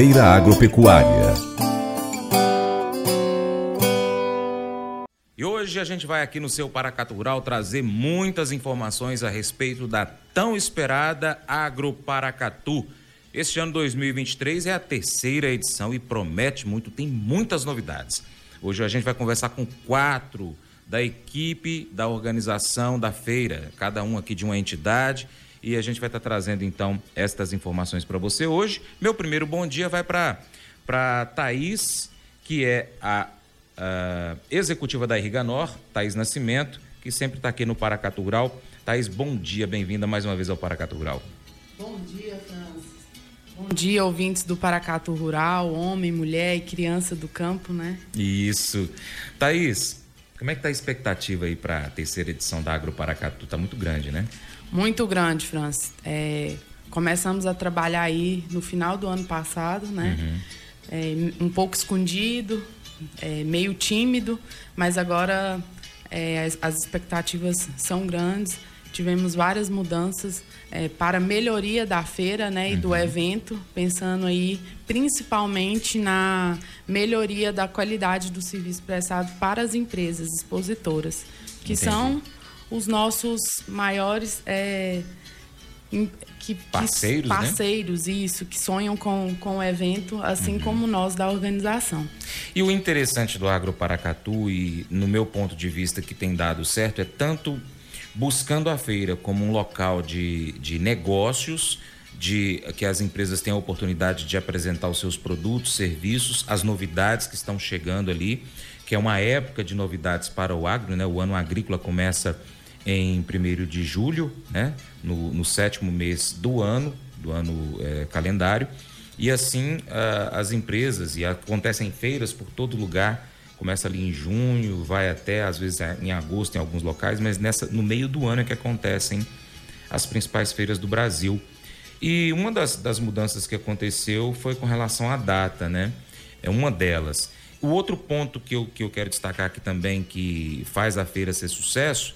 Feira Agropecuária. E hoje a gente vai aqui no seu Paracatu Rural trazer muitas informações a respeito da tão esperada Agroparacatu. Este ano 2023 é a terceira edição e promete muito, tem muitas novidades. Hoje a gente vai conversar com quatro da equipe da organização da feira, cada um aqui de uma entidade e a gente vai estar trazendo então estas informações para você hoje. Meu primeiro bom dia vai para para Thaís, que é a, a, executiva da Irriganor, Thaís Nascimento, que sempre está aqui no Paracatu Rural. Thaís, bom dia, bem-vinda mais uma vez ao Paracatu Rural. Bom dia, Francis. Bom dia, ouvintes do Paracatu Rural, homem, mulher e criança do campo, né? Isso. Thaís, como é que está a expectativa aí para a terceira edição da Agro Paracatu? Está muito grande, né? Muito grande, Francis. É, começamos a trabalhar aí no final do ano passado, né? Uhum. É, um pouco escondido, é, meio tímido, mas agora é, as, as, expectativas são grandes. Tivemos várias mudanças é, para melhoria da feira né, e uhum. do evento, pensando aí principalmente na melhoria da qualidade do serviço prestado para as empresas expositoras, que Entendi. são os nossos maiores é, que, parceiros, que, parceiros né? isso, que sonham com, com o evento, assim uhum. como nós da organização. E o interessante do Agro Paracatu, e no meu ponto de vista que tem dado certo, é tanto buscando a feira como um local de, de negócios, de que as empresas tenham a oportunidade de apresentar os seus produtos, serviços, as novidades que estão chegando ali, que é uma época de novidades para o agro, né? O ano agrícola começa em 1 de julho, né? no, no sétimo mês do ano, do ano é, calendário. E assim as empresas, e acontecem feiras por todo lugar, começa ali em junho, vai até às vezes em agosto em alguns locais, mas nessa, no meio do ano é que acontecem as principais feiras do Brasil. E uma das, das mudanças que aconteceu foi com relação à data, né? É uma delas. O outro ponto que eu, que eu quero destacar aqui também, que faz a feira ser sucesso,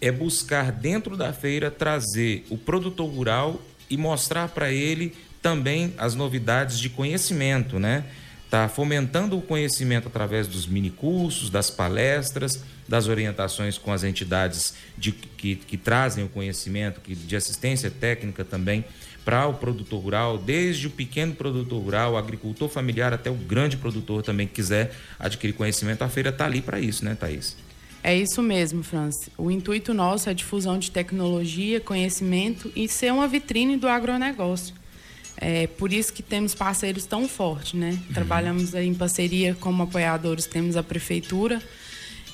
é buscar dentro da feira trazer o produtor rural e mostrar para ele também as novidades de conhecimento, né? Tá fomentando o conhecimento através dos minicursos, das palestras, das orientações com as entidades de, que, que trazem o conhecimento, que, de assistência técnica também para o produtor rural, desde o pequeno produtor rural, agricultor familiar até o grande produtor também que quiser adquirir conhecimento. A feira está ali para isso, né, Thaís? É isso mesmo, Francis. O intuito nosso é a difusão de tecnologia, conhecimento e ser uma vitrine do agronegócio. É por isso que temos parceiros tão fortes, né? Uhum. Trabalhamos em parceria como apoiadores, temos a prefeitura,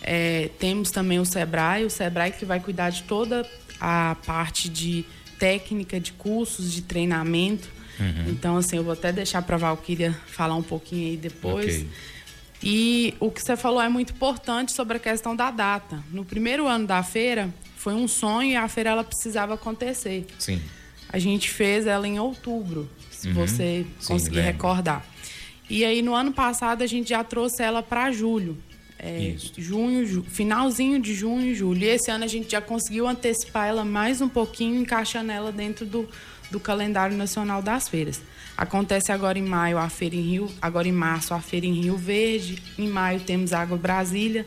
é, temos também o Sebrae, o Sebrae que vai cuidar de toda a parte de técnica, de cursos, de treinamento. Uhum. Então, assim, eu vou até deixar para a Valquíria falar um pouquinho aí depois. Okay. E o que você falou é muito importante sobre a questão da data. No primeiro ano da feira, foi um sonho e a feira ela precisava acontecer. Sim. A gente fez ela em outubro, se uhum. você Sim, conseguir lembro. recordar. E aí no ano passado a gente já trouxe ela para julho. É, junho, ju, finalzinho de junho e julho. E esse ano a gente já conseguiu antecipar ela mais um pouquinho, encaixando ela dentro do, do calendário nacional das feiras. Acontece agora em maio a feira em Rio, agora em março a feira em Rio Verde, em maio temos Água Brasília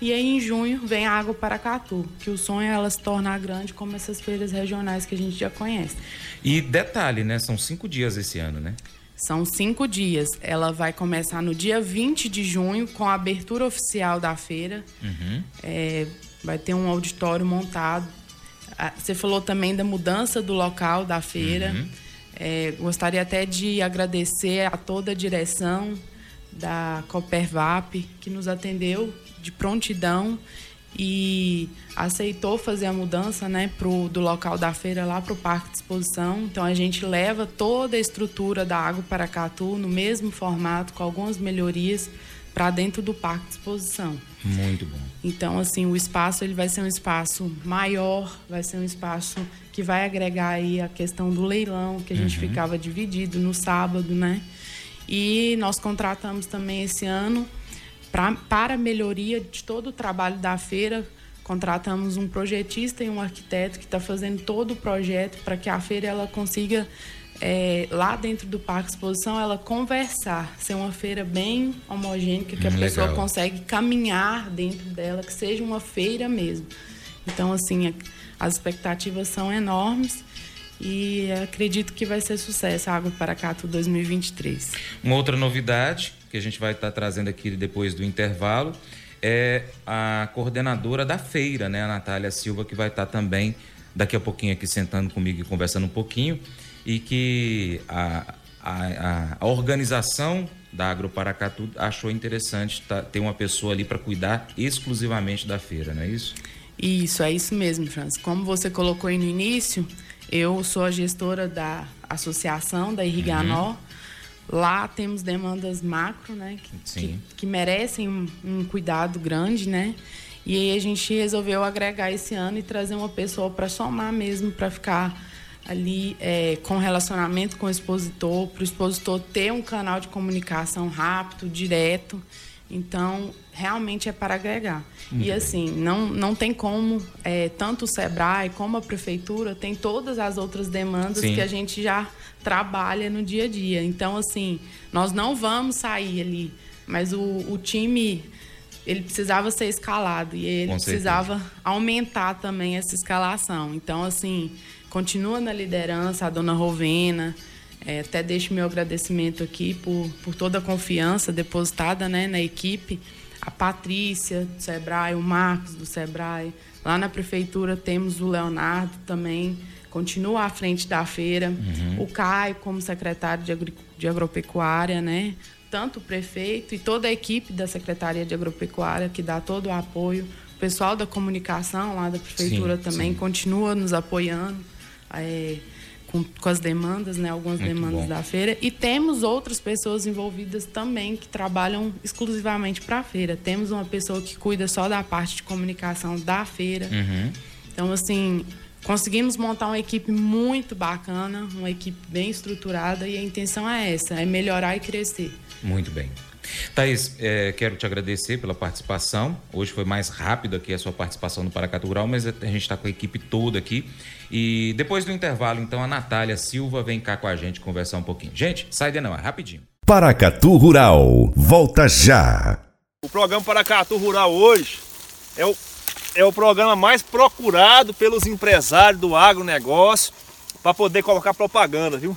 e aí em junho vem a Água Paracatu, que o sonho é ela se tornar grande como essas feiras regionais que a gente já conhece. E detalhe, né? São cinco dias esse ano, né? São cinco dias. Ela vai começar no dia 20 de junho com a abertura oficial da feira. Uhum. É, vai ter um auditório montado. Ah, você falou também da mudança do local da feira. Uhum. É, gostaria até de agradecer a toda a direção da Copervap, que nos atendeu de prontidão e aceitou fazer a mudança né, pro, do local da feira lá para o Parque de Exposição. Então a gente leva toda a estrutura da Água Paracatu no mesmo formato, com algumas melhorias, para dentro do Parque de Exposição. Muito bom. Então, assim, o espaço ele vai ser um espaço maior, vai ser um espaço que vai agregar aí a questão do leilão, que a gente uhum. ficava dividido no sábado, né? E nós contratamos também esse ano pra, para melhoria de todo o trabalho da feira, contratamos um projetista e um arquiteto que está fazendo todo o projeto para que a feira ela consiga é, lá dentro do Parque Exposição, ela conversar, ser uma feira bem homogênea, que a hum, pessoa consegue caminhar dentro dela, que seja uma feira mesmo. Então, assim, as expectativas são enormes e acredito que vai ser sucesso a Água Paracatu 2023. Uma outra novidade que a gente vai estar trazendo aqui depois do intervalo é a coordenadora da feira, né, a Natália Silva, que vai estar também daqui a pouquinho aqui sentando comigo e conversando um pouquinho e que a, a, a organização da Agroparacatu achou interessante tá, ter uma pessoa ali para cuidar exclusivamente da feira, não é isso? Isso, é isso mesmo, Francis. Como você colocou aí no início, eu sou a gestora da associação da Irriganó. Uhum. Lá temos demandas macro, né? Que, que, que merecem um, um, cuidado grande, né? E aí a gente resolveu agregar esse ano e trazer uma pessoa para somar mesmo, para ficar ali é, com relacionamento com o expositor, para o expositor ter um canal de comunicação rápido, direto. Então, realmente é para agregar. Uhum. E assim, não, não tem como, é, tanto o SEBRAE como a prefeitura, tem todas as outras demandas Sim. que a gente já trabalha no dia a dia. Então, assim, nós não vamos sair ali, mas o, o time ele precisava ser escalado e ele precisava aumentar também essa escalação. Então, assim, continua na liderança a dona Rovena, é, até deixo meu agradecimento aqui por, por toda a confiança depositada né, na equipe. A Patrícia do Sebrae, o Marcos do Sebrae. Lá na prefeitura temos o Leonardo também, continua à frente da feira. Uhum. O Caio como secretário de, agri de agropecuária, né? Tanto o prefeito e toda a equipe da Secretaria de Agropecuária que dá todo o apoio. O pessoal da comunicação lá da prefeitura sim, também sim. continua nos apoiando. É, com, com as demandas, né, algumas Muito demandas bom. da feira. E temos outras pessoas envolvidas também que trabalham exclusivamente para a feira. Temos uma pessoa que cuida só da parte de comunicação da feira. Uhum. Então, assim, conseguimos montar uma equipe muito bacana, uma equipe bem estruturada e a intenção é essa, é melhorar e crescer. Muito bem. Thaís, é, quero te agradecer pela participação. Hoje foi mais rápido aqui a sua participação no Paracatu Rural, mas a gente está com a equipe toda aqui. E depois do intervalo, então, a Natália Silva vem cá com a gente conversar um pouquinho. Gente, sai de não, é rapidinho. Paracatu Rural, volta já. O programa Paracatu Rural hoje é o, é o programa mais procurado pelos empresários do agronegócio para poder colocar propaganda, viu?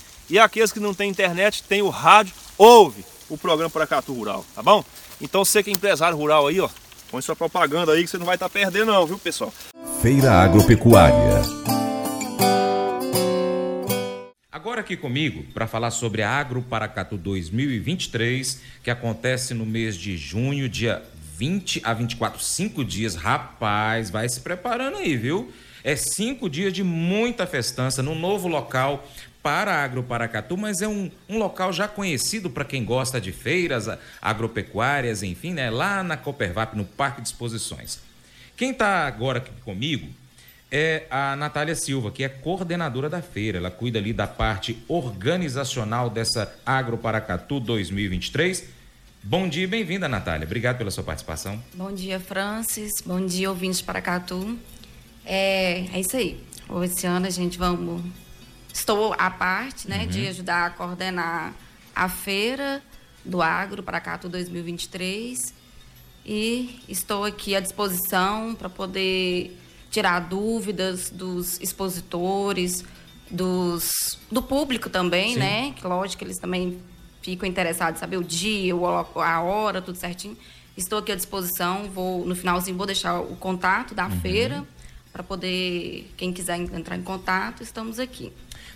E aqueles que não têm internet, tem o rádio, ouve o programa Paracatu Rural, tá bom? Então você que é empresário rural aí, ó, põe sua propaganda aí que você não vai estar tá perdendo não, viu pessoal? Feira Agropecuária. Agora aqui comigo para falar sobre a Agro Paracatu 2023, que acontece no mês de junho, dia 20 a 24, cinco dias. Rapaz, vai se preparando aí, viu? É cinco dias de muita festança no novo local para a Agro Paracatu, mas é um, um local já conhecido para quem gosta de feiras agropecuárias, enfim, né? Lá na Coopervap, no Parque de Exposições. Quem está agora aqui comigo é a Natália Silva, que é coordenadora da feira. Ela cuida ali da parte organizacional dessa Agro Paracatu 2023. Bom dia e bem-vinda, Natália. Obrigado pela sua participação. Bom dia, Francis. Bom dia, ouvintes de Paracatu. É, é isso aí. Esse ano a gente vamos. Estou à parte, né, uhum. de ajudar a coordenar a feira do Agro Paracatu 2023 e estou aqui à disposição para poder tirar dúvidas dos expositores, dos, do público também, Sim. né? Que lógico que eles também ficam interessados em saber o dia, a hora, tudo certinho. Estou aqui à disposição, vou no finalzinho vou deixar o contato da uhum. feira para poder quem quiser entrar em contato, estamos aqui.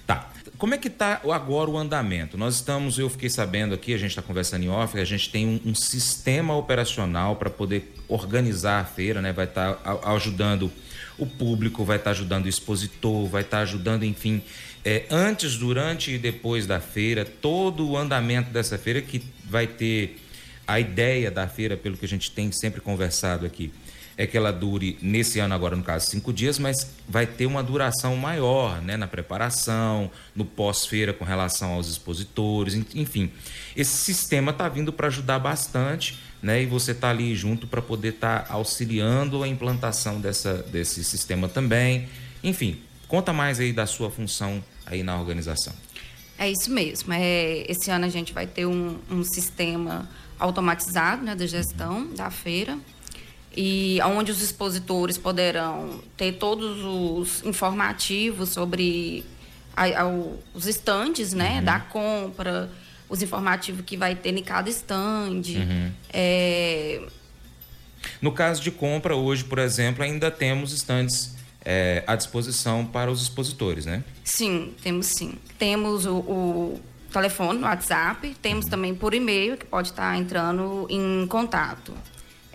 Tá. Como é que está agora o andamento? Nós estamos, eu fiquei sabendo aqui, a gente está conversando em off, a gente tem um, um sistema operacional para poder organizar a feira, né? Vai estar tá ajudando o público, vai estar tá ajudando o expositor, vai estar tá ajudando, enfim, é, antes, durante e depois da feira, todo o andamento dessa feira que vai ter a ideia da feira, pelo que a gente tem sempre conversado aqui, é que ela dure, nesse ano agora, no caso, cinco dias, mas vai ter uma duração maior né, na preparação, no pós-feira com relação aos expositores, enfim. Esse sistema está vindo para ajudar bastante né, e você está ali junto para poder estar tá auxiliando a implantação dessa, desse sistema também. Enfim, conta mais aí da sua função aí na organização. É isso mesmo. É, esse ano a gente vai ter um, um sistema automatizado né, de gestão da feira e onde os expositores poderão ter todos os informativos sobre a, a, os estandes né, uhum. da compra, os informativos que vai ter em cada estande. Uhum. É... No caso de compra, hoje, por exemplo, ainda temos estandes é, à disposição para os expositores, né? Sim, temos sim. Temos o, o telefone, o WhatsApp, temos uhum. também por e-mail, que pode estar entrando em contato.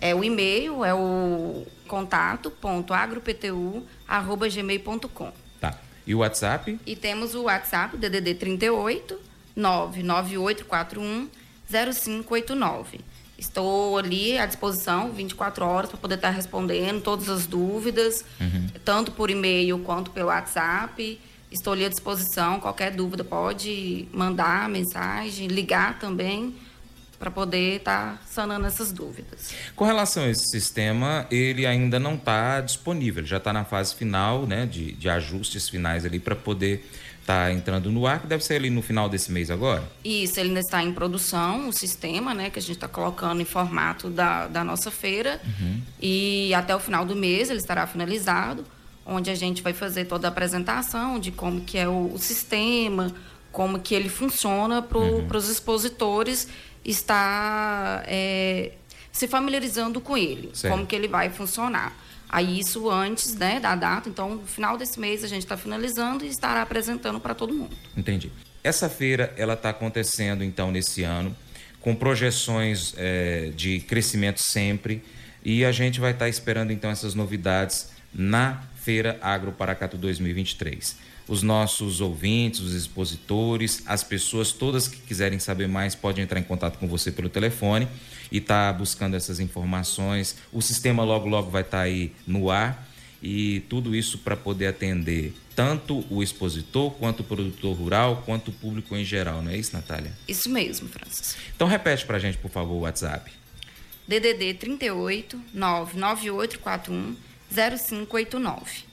É, o e-mail é o contato.agroptu.gmail.com. Tá. E o WhatsApp? E temos o WhatsApp, DDD 38 99841 0589. Estou ali à disposição 24 horas para poder estar respondendo todas as dúvidas, uhum. tanto por e-mail quanto pelo WhatsApp. Estou ali à disposição. Qualquer dúvida pode mandar mensagem, ligar também para poder estar tá sanando essas dúvidas. Com relação a esse sistema, ele ainda não está disponível, já está na fase final, né, de, de ajustes finais ali para poder está entrando no ar, que deve ser ali no final desse mês agora? Isso, ele ainda está em produção, o sistema, né, que a gente está colocando em formato da, da nossa feira. Uhum. E até o final do mês ele estará finalizado, onde a gente vai fazer toda a apresentação de como que é o, o sistema, como que ele funciona para uhum. os expositores estar é, se familiarizando com ele, certo. como que ele vai funcionar. Aí isso antes né, da data, então no final desse mês a gente está finalizando e estará apresentando para todo mundo. Entendi. Essa feira ela está acontecendo então nesse ano com projeções é, de crescimento sempre e a gente vai estar tá esperando então essas novidades na Feira Agro Paracatu 2023. Os nossos ouvintes, os expositores, as pessoas todas que quiserem saber mais podem entrar em contato com você pelo telefone e está buscando essas informações. O sistema logo, logo vai estar tá aí no ar e tudo isso para poder atender tanto o expositor, quanto o produtor rural, quanto o público em geral, não é isso, Natália? Isso mesmo, Francis. Então repete para a gente, por favor, o WhatsApp. DDD 38 99841 0589.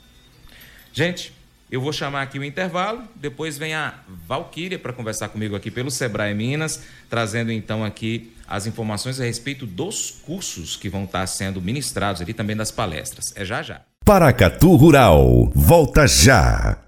Gente, eu vou chamar aqui o intervalo, depois vem a Valquíria para conversar comigo aqui pelo Sebrae Minas, trazendo então aqui as informações a respeito dos cursos que vão estar sendo ministrados ali também das palestras. É já já. Paracatu Rural, volta já.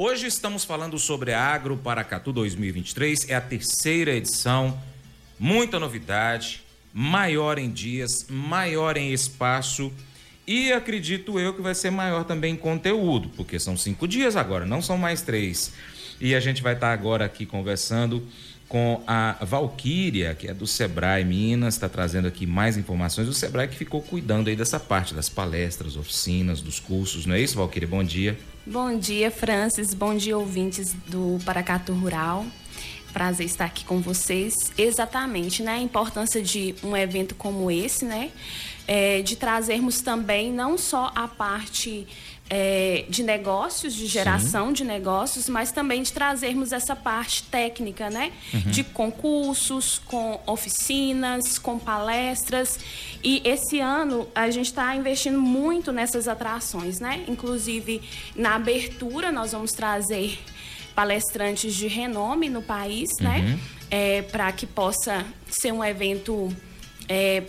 Hoje estamos falando sobre a Agro Paracatu 2023, é a terceira edição, muita novidade, maior em dias, maior em espaço. E acredito eu que vai ser maior também em conteúdo, porque são cinco dias agora, não são mais três. E a gente vai estar agora aqui conversando com a Valquíria, que é do Sebrae Minas, está trazendo aqui mais informações. O Sebrae que ficou cuidando aí dessa parte das palestras, oficinas, dos cursos, não é isso, Valquíria? Bom dia. Bom dia, Francis. Bom dia, ouvintes do Paracatu Rural. Prazer estar aqui com vocês. Exatamente, né? A importância de um evento como esse, né? é, de trazermos também não só a parte é, de negócios, de geração Sim. de negócios, mas também de trazermos essa parte técnica, né? Uhum. De concursos, com oficinas, com palestras. E esse ano a gente está investindo muito nessas atrações, né? Inclusive na abertura nós vamos trazer palestrantes de renome no país, né? uhum. né? É, Para que possa ser um evento é,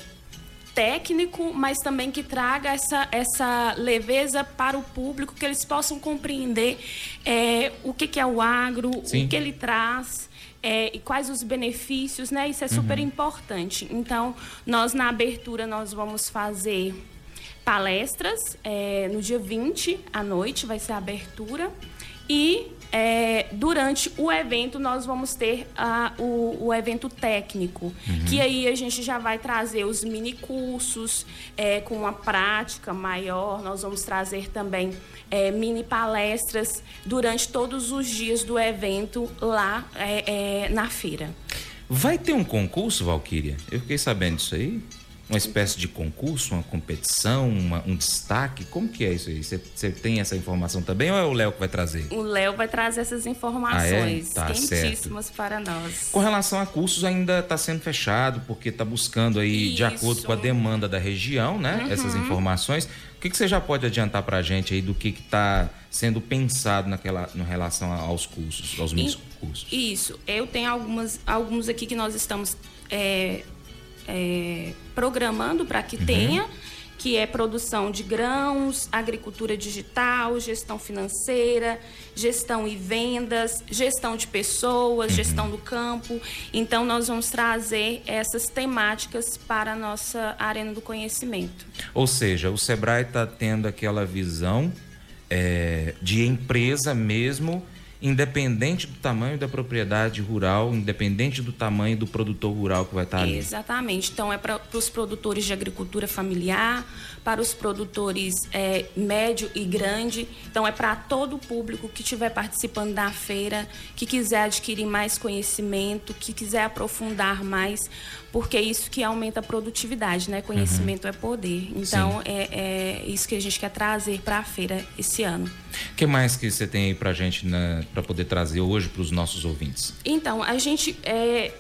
técnico, mas também que traga essa, essa leveza para o público, que eles possam compreender é, o que, que, é o agro, Sim. o que ele traz. É, e quais os benefícios, né? Isso é super uhum. importante. Então, nós na abertura nós vamos fazer palestras é, no dia 20 à noite, vai ser a abertura. E é, durante o evento nós vamos ter a, o, o, evento técnico, uhum. que aí a gente já vai trazer os mini cursos é, com uma prática maior. Nós vamos trazer também é, mini palestras durante todos os dias do evento lá é, é, na feira. Vai ter um concurso, Valquíria? Eu fiquei sabendo disso aí uma espécie de concurso, uma competição, uma, um destaque? Como que é isso aí? Você tem essa informação também ou é o Léo que vai trazer? O Léo vai trazer essas informações ah, é? tá, quentíssimas certo. para nós. Com relação a cursos, ainda está sendo fechado, porque está buscando aí, isso. de acordo com a demanda da região, né? Uhum. Essas informações. O que, que você já pode adiantar para a gente aí do que está sendo pensado naquela, no relação aos cursos, aos meus cursos? Isso. Eu tenho algumas, alguns aqui que nós estamos... É, é, programando para que uhum. tenha, que é produção de grãos, agricultura digital, gestão financeira, gestão e vendas, gestão de pessoas, uhum. gestão do campo. Então, nós vamos trazer essas temáticas para a nossa arena do conhecimento. Ou seja, o Sebrae está tendo aquela visão é, de empresa mesmo independente do tamanho da propriedade rural, independente do tamanho do produtor rural que vai estar ali. Exatamente. Então, é para os produtores de agricultura familiar, para os produtores é, médio e grande. Então, é para todo o público que estiver participando da feira, que quiser adquirir mais conhecimento, que quiser aprofundar mais, porque é isso que aumenta a produtividade, né? Conhecimento uhum. é poder. Então, é, é, isso que a gente quer trazer para a feira esse ano. O que mais que você tem aí para gente, para poder trazer hoje para os nossos ouvintes? Então, a gente... É,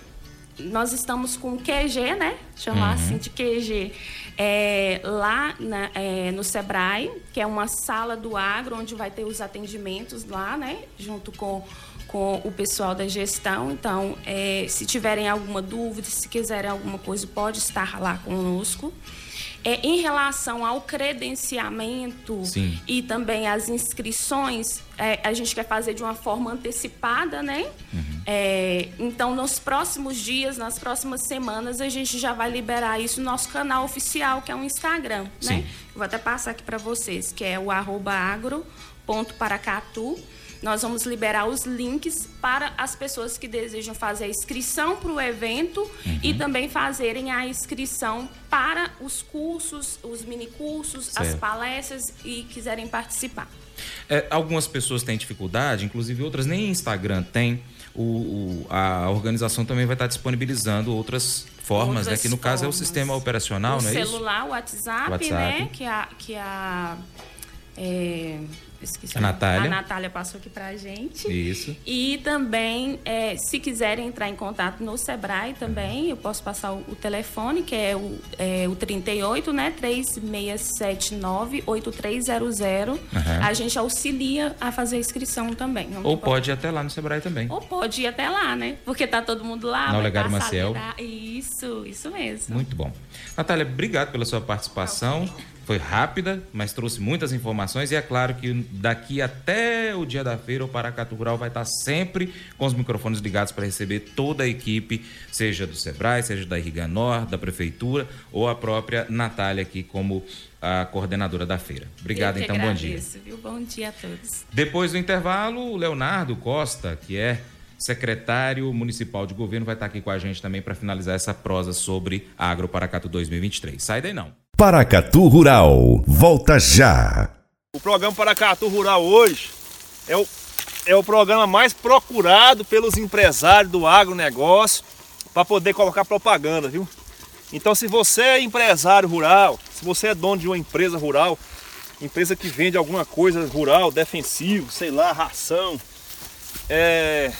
nós estamos com QG, né? Chamar uhum. assim de QG. É, lá na, é, no Sebrae, que é uma sala do agro, onde vai ter os atendimentos lá, né? Junto com, com o pessoal da gestão. Então, é, se tiverem alguma dúvida, se quiserem alguma coisa, pode estar lá conosco. É, em relação ao credenciamento Sim. e também as inscrições, é, a gente quer fazer de uma forma antecipada, né? Uhum. É, então, nos próximos dias, nas próximas semanas, a gente já vai liberar isso no nosso canal oficial, que é o Instagram, né? Sim. né? Vou até passar aqui para vocês, que é o arroba agro.paracatu. Nós vamos liberar os links para as pessoas que desejam fazer a inscrição para o evento uhum. e também fazerem a inscrição para os cursos, os mini cursos, as palestras e quiserem participar. É, algumas pessoas têm dificuldade, inclusive outras nem Instagram tem. O, o, a organização também vai estar disponibilizando outras formas, outras né? Que no formas. caso é o sistema operacional, o não é celular, isso? celular, o WhatsApp, WhatsApp, né? Que a, que a é, esqueci. A Natália. A Natália passou aqui pra gente. Isso. E também, é, se quiserem entrar em contato no Sebrae também, eu posso passar o, o, telefone, que é o, é o 38, né? 3679-8300. Uhum. A gente auxilia a fazer a inscrição também. Ou pode ir até lá no Sebrae também. Ou pode ir até lá, né? Porque tá todo mundo lá. Na Olegário Maciel. Isso, isso mesmo. Muito bom. Natália, obrigado pela sua participação. Okay. Foi rápida, mas trouxe muitas informações e é claro que daqui até o dia da feira o Paracatu Rural vai estar sempre com os microfones ligados para receber toda a equipe, seja do Sebrae, seja da Irriganor, da Prefeitura ou a própria Natália aqui como a coordenadora da feira. Obrigado, então, agradeço, bom dia. Viu? Bom dia a todos. Depois do intervalo, o Leonardo Costa, que é secretário municipal de governo, vai estar aqui com a gente também para finalizar essa prosa sobre Agro Paracatu 2023. Sai daí não. Paracatu Rural, volta já. O programa Paracatu Rural hoje é o, é o programa mais procurado pelos empresários do agronegócio para poder colocar propaganda, viu? Então se você é empresário rural, se você é dono de uma empresa rural, empresa que vende alguma coisa rural, defensivo, sei lá, ração, é,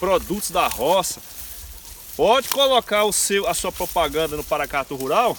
produtos da roça, pode colocar o seu, a sua propaganda no Paracatu Rural,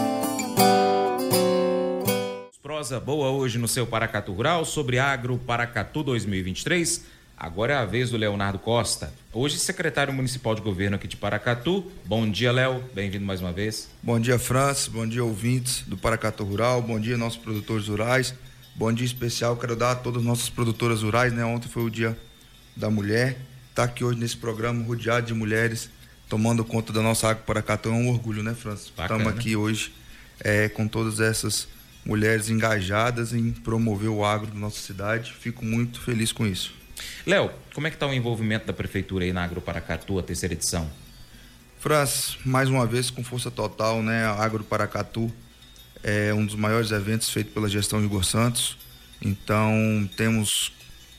Prosa boa hoje no seu Paracatu Rural sobre Agro Paracatu 2023. Agora é a vez do Leonardo Costa, hoje secretário municipal de governo aqui de Paracatu. Bom dia, Léo. Bem-vindo mais uma vez. Bom dia, Francis. Bom dia, ouvintes do Paracatu Rural. Bom dia, nossos produtores rurais. Bom dia especial. Quero dar a todas as nossas produtoras rurais, né? Ontem foi o dia da mulher. Tá aqui hoje nesse programa rodeado de mulheres tomando conta da nossa água Paracatu. É um orgulho, né, Francis? Estamos aqui hoje é, com todas essas mulheres engajadas em promover o agro da nossa cidade. Fico muito feliz com isso. Léo, como é que está o envolvimento da prefeitura aí na Agro Paracatu, a terceira edição? Franz, mais uma vez com força total, né? A Agro Paracatu é um dos maiores eventos feito pela gestão de Igor Santos. Então, temos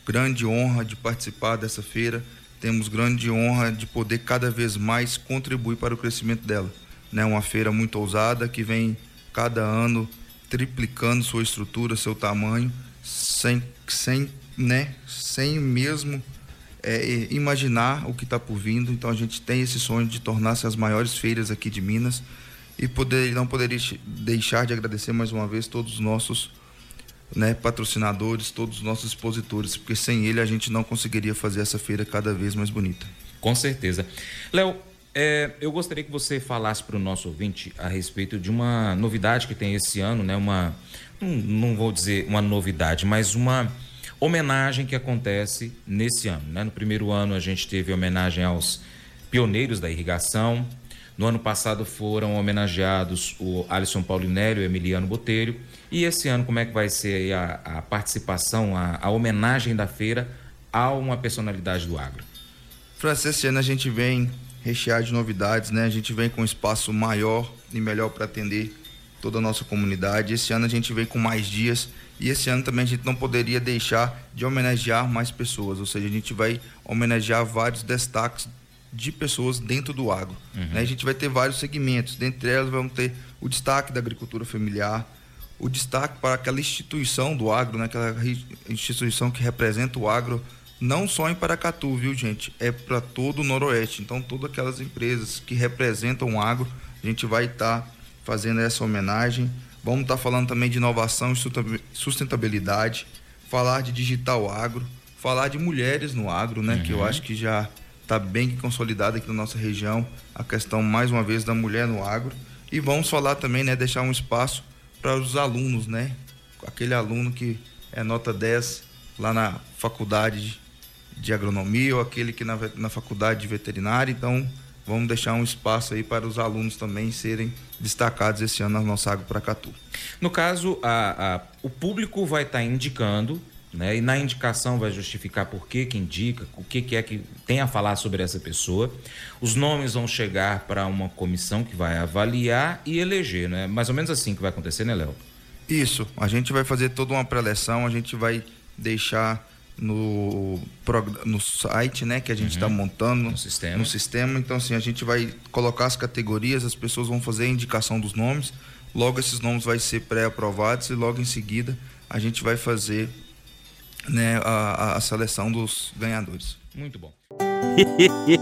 grande honra de participar dessa feira, temos grande honra de poder cada vez mais contribuir para o crescimento dela. Né? Uma feira muito ousada que vem cada ano triplicando sua estrutura, seu tamanho, sem, sem né, sem mesmo é, imaginar o que está por vindo. Então a gente tem esse sonho de tornar-se as maiores feiras aqui de Minas e poder, não poderia deixar de agradecer mais uma vez todos os nossos né, patrocinadores, todos os nossos expositores, porque sem ele a gente não conseguiria fazer essa feira cada vez mais bonita. Com certeza. Léo, é, eu gostaria que você falasse para o nosso ouvinte a respeito de uma novidade que tem esse ano, né? Uma, não, não vou dizer uma novidade, mas uma homenagem que acontece nesse ano. Né? No primeiro ano a gente teve homenagem aos pioneiros da irrigação. No ano passado foram homenageados o Alisson Paulinelli e o Emiliano Botelho. E esse ano como é que vai ser a, a participação, a, a, homenagem da feira a uma personalidade do agro? Francis, esse ano a gente vem recheado de novidades, né? A gente vem com um espaço maior e melhor para atender toda a nossa comunidade. Esse ano a gente vem com mais dias e esse ano também a gente não poderia deixar de homenagear mais pessoas, ou seja, a gente vai homenagear vários destaques de pessoas dentro do agro. Uhum. Né? A gente vai ter vários segmentos, dentre elas vamos ter o destaque da agricultura familiar, o destaque para aquela instituição do agro, né? aquela instituição que representa o agro, não só em Paracatu, viu gente? É para todo o Noroeste. Então, todas aquelas empresas que representam o agro, a gente vai estar tá fazendo essa homenagem. Vamos estar tá falando também de inovação e sustentabilidade, falar de digital agro, falar de mulheres no agro, né? Uhum. Que eu uhum. acho que já está bem consolidada aqui na nossa região a questão, mais uma vez, da mulher no agro. E vamos falar também, né? Deixar um espaço para os alunos, né? Aquele aluno que é nota 10 lá na faculdade de agronomia ou aquele que na, na faculdade de veterinária. Então, vamos deixar um espaço aí para os alunos também serem destacados esse ano na nossa Água Paracatu. No caso, a, a, o público vai estar tá indicando, né, e na indicação vai justificar por que, que indica, o que, que é que tem a falar sobre essa pessoa. Os nomes vão chegar para uma comissão que vai avaliar e eleger, né? Mais ou menos assim que vai acontecer, né, Léo? Isso. A gente vai fazer toda uma preleção, a gente vai deixar no, no site né, que a gente está uhum. montando no sistema. no sistema. Então, assim, a gente vai colocar as categorias, as pessoas vão fazer a indicação dos nomes, logo esses nomes vai ser pré-aprovados e logo em seguida a gente vai fazer né, a, a seleção dos ganhadores. Muito bom.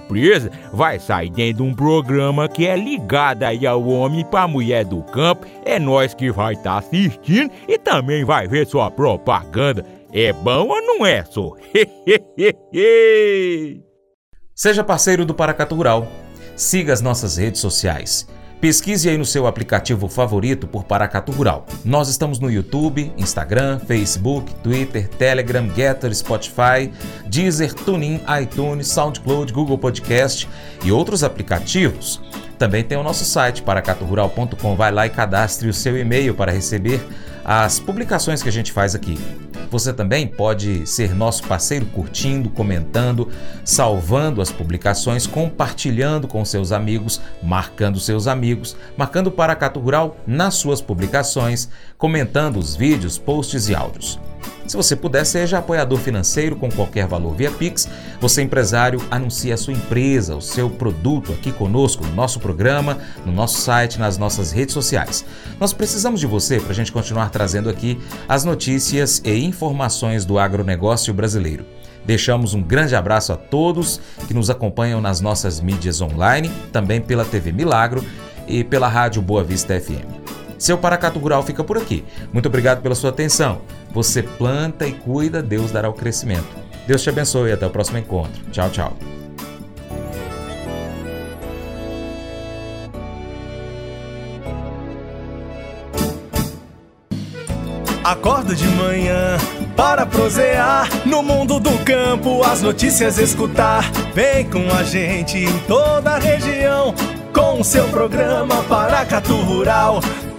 vai sair dentro de um programa que é ligado aí ao homem para mulher do campo. É nós que vai estar tá assistindo e também vai ver sua propaganda. É bom ou não é, só? Seja parceiro do Paracatu Rural. Siga as nossas redes sociais. Pesquise aí no seu aplicativo favorito por Paracatu Rural. Nós estamos no YouTube, Instagram, Facebook, Twitter, Telegram, Getter, Spotify, Deezer, TuneIn, iTunes, SoundCloud, Google Podcast e outros aplicativos. Também tem o nosso site paracaturural.com. Vai lá e cadastre o seu e-mail para receber as publicações que a gente faz aqui. Você também pode ser nosso parceiro curtindo, comentando, salvando as publicações, compartilhando com seus amigos, marcando seus amigos, marcando Paracato Rural nas suas publicações, comentando os vídeos, posts e áudios. Se você puder, seja apoiador financeiro com qualquer valor via Pix. Você, empresário, anuncie a sua empresa, o seu produto aqui conosco, no nosso programa, no nosso site, nas nossas redes sociais. Nós precisamos de você para a gente continuar trazendo aqui as notícias e informações do agronegócio brasileiro. Deixamos um grande abraço a todos que nos acompanham nas nossas mídias online, também pela TV Milagro e pela Rádio Boa Vista FM. Seu Paracato Rural fica por aqui. Muito obrigado pela sua atenção. Você planta e cuida, Deus dará o crescimento. Deus te abençoe e até o próximo encontro. Tchau, tchau. Acordo de manhã para prosear no mundo do campo, as notícias escutar. Vem com a gente em toda a região com o seu programa Paracatu Rural.